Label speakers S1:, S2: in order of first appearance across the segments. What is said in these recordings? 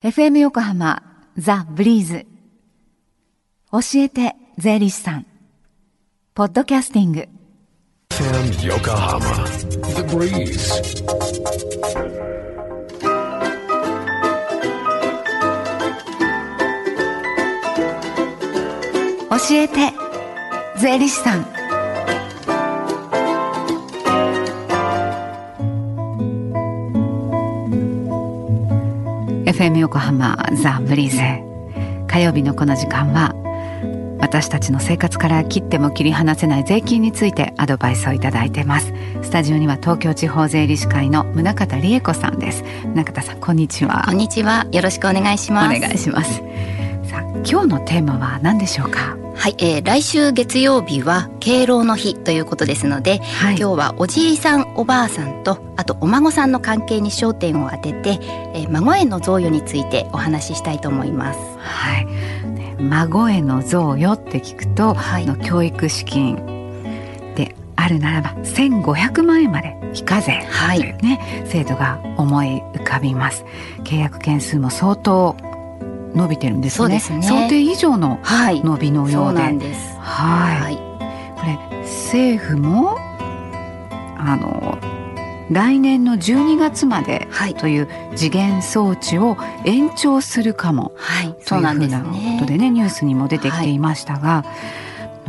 S1: FM 横浜ザ・ブリーズ。教えて税理士さん。ポッドキャスティング。
S2: FM Yokohama The Breeze.
S1: 教えて税理士さん FM 横浜ザ・ブリーズ火曜日のこの時間は私たちの生活から切っても切り離せない税金についてアドバイスをいただいてます。スタジオには東京地方税理士会の宗方理恵子さんです。宗方さんこんにちは。
S3: こんにちは。よろしくお願いし
S1: お
S3: ます。
S1: 願いします。さあ今日のテーマは何でしょうか？
S3: はい、えー、来週月曜日は敬老の日ということですので、
S1: はい。
S3: 今日はおじいさんおばあさんとあとお孫さんの関係に焦点を当てて、えー孫への贈与についてお話ししたいと思います。
S1: はい、ね孫への贈与って聞くと、
S3: はい。
S1: の教育資金。であるならば1500万円まで非課税
S3: はい。
S1: というね、制度が思い浮かびます。契約件数も相当伸びてるんですよね。
S3: そうですね。
S1: 想定以上の
S3: はい、
S1: 伸びのよ
S3: そうう
S1: で
S3: なんです。
S1: はい。
S3: はい、
S1: これ政府もあの来年の12月まで
S3: はい、
S1: という次元装置を延長するかも。
S3: はい、
S1: と
S3: そうなんです
S1: いうふうなことで
S3: ね。
S1: ねニュースにも出てきていましたが、あの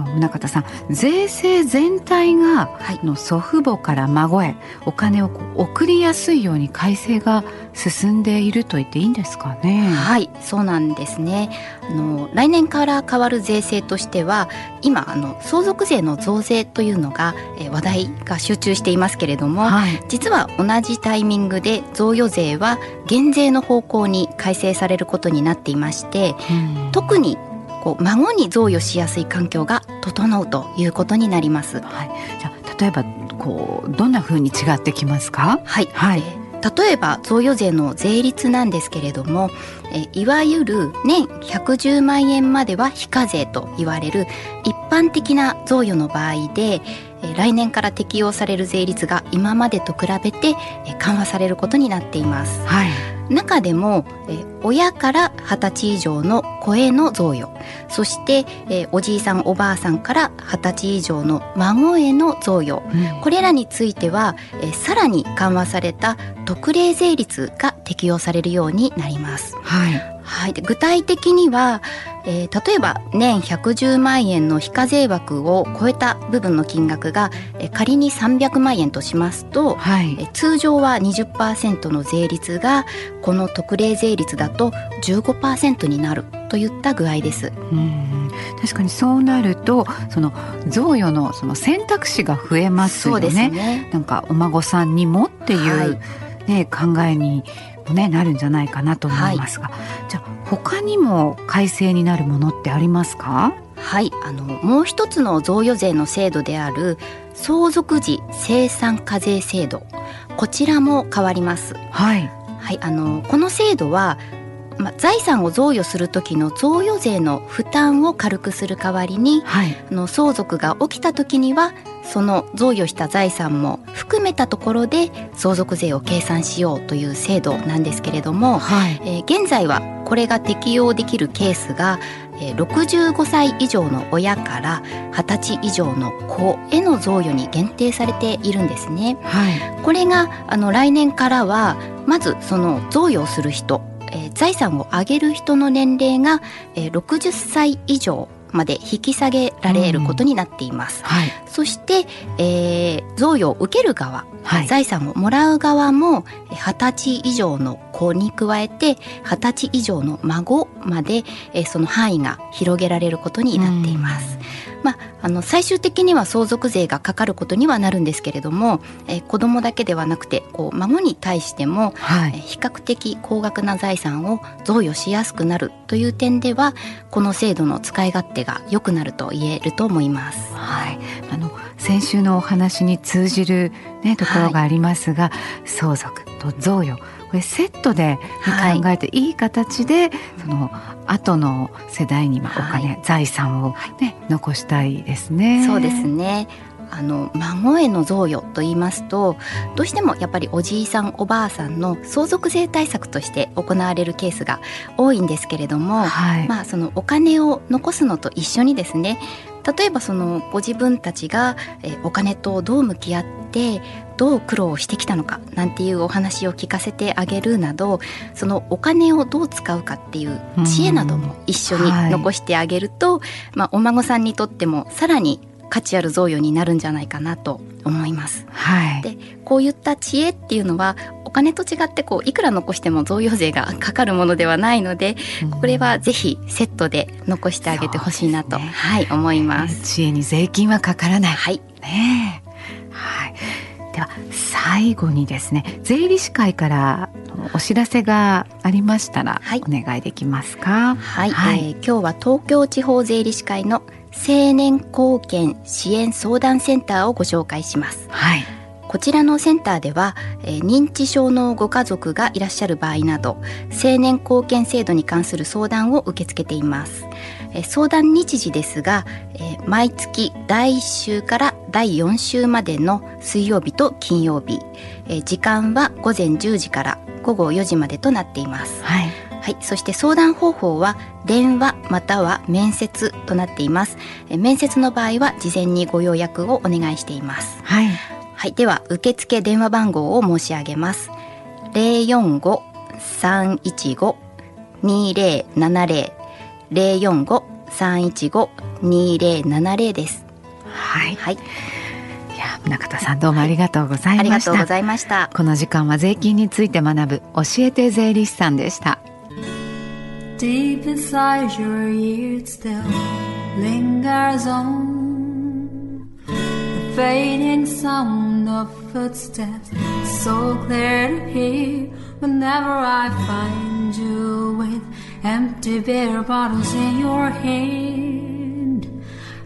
S1: 宗像さん税制全体が
S3: はい
S1: あの祖父母から孫へお金をこう送りやすいように改正が進んでいると言っていいんですかね？
S3: はい、そうなんですね。あの来年から変わる税制としては、今あの相続税の増税というのが、えー話題が集中していますけれども、
S1: はい
S3: 実は同じタイミングで贈与税は減税の方向に改正されることになっていまして
S1: うん
S3: 特にこう孫に贈与しやすい環境が整うということになります。
S1: はい、じゃあ例えばこうどんな風に違ってきますか？
S3: はい、
S1: はい。
S3: えー例えば贈与税の税率なんですけれども、えーいわゆる年110万円までは非課税と言われる一般的な贈与の場合で、えー来年から適用される税率が今までと比べて、えー緩和されることになっています。
S1: はい
S3: 中でも、えー親から二十歳以上の子への贈与。そして、えーおじいさんおばあさんから二十歳以上の孫への贈与。
S1: うん。
S3: これらについては、えーさらに緩和された特例税率が適用されるようになります。
S1: はい。
S3: はい、で具体的には、えー例えば年110万円の非課税枠を超えた部分の金額が、えー仮に300万円としますと、
S1: はい
S3: え通常は20%の税率がこの特例税率だと15%になるといった具合です。
S1: うん確かにそうなるとその贈与のその選択肢が増えますよ
S3: そうです
S1: ね。
S3: ね。
S1: なんかお孫さんにもっていう、
S3: はい
S1: ね考えにもねなるんじゃないかなと思いますが、じゃあ他にも改正になるものってありますか？
S3: はい、あのもう一つの贈与税の制度である相続時生産課税制度。こちらも変わります。
S1: はい。
S3: はい、あのこの制度は、まあ、財産を贈与する時の贈与税の負担を軽くする代わりに
S1: はい。
S3: あの相続が起きた時にはその贈与した財産も含めたところで相続税を計算しようという制度なんですけれども、
S1: はい。
S3: えー現在はこれが適用できるケースが、えー65歳以上の親から20歳以上の子への贈与に限定されているんですね。
S1: はい。
S3: これがあの来年からはまずその贈与をする人、えー財産を上げる人の年齢が、えー60歳以上まで引き下げられることになっています。
S1: はい
S3: そして、えー贈与を受ける側、
S1: はい
S3: 財産をもらう側もえー二十歳以上の子に加えて二十歳以上の孫まで、えーその範囲が広げられることになっています。まあ、あの最終的には相続税がかかることにはなるんですけれども、えー子供だけではなくてこう孫に対しても、
S1: はい。
S3: えー比較的高額な財産を贈与しやすくなるという点ではこの制度の使い勝手が良くなると言えると思います。
S1: はい、あの先週のお話に通じる、ね、ところがありますが、相続と贈与これセットで、考えていい形でその後の世代にまあお金、
S3: は
S1: 財産を、ね残したいですね。
S3: そうですね。あの孫への贈与と言いますとどうしてもやっぱりおじいさんおばあさんの相続税対策として行われるケースが多いんですけれども、
S1: はい
S3: まあ、そのお金を残すのと一緒にですね例えばそのご自分たちが、えーお金とどう向き合ってどう苦労してきたのかなんていうお話を聞かせてあげるなどそのお金をどう使うかっていう知恵なども一緒に
S1: はい
S3: 残してあげると、まあ、お孫さんにとってもさらに価値ある贈与になるんじゃないかなと思います。
S1: はい
S3: でこういった知恵っていうのはお金と違ってこういくら残しても贈与税がかかるものではないのでこれはぜひセットで残してあげてほしいなと、
S1: ね
S3: はい思います。
S1: 知恵に税金はかからない。
S3: はい、
S1: ね。では最後にですね、税理士会からお知らせがありましたら、
S3: はい
S1: お願いできますか？
S3: はい、
S1: はい
S3: えー今日は東京地方税理士会の青年貢献支援相談センターをご紹介します。
S1: はい。
S3: こちらのセンターでは、えー認知症のご家族がいらっしゃる場合など青年貢献制度に関する相談を受け付けています、えー相談日時ですが、えー毎月第1週から第4週までの水曜日と金曜日、えー時間は午前10時から午後4時までとなっています
S1: はい。
S3: はい、そして相談方法は電話または面接となっていますえー面接の場合は事前にご予約をお願いしています
S1: はい。
S3: はい、では受付電話番号を申し上げます。零四五三一五二零七零零四五三一五二零七零です。
S1: はい。い
S3: はい、
S1: や、中田さんどうもありがとうござい
S3: あり
S1: ました。
S3: がとうございました。
S1: この時間は税金について学ぶ教えて税理士さんでした。
S4: Deep inside your ears still lingers on the fading sound of footsteps, so clear to hear whenever I find you with empty beer bottles in your hand.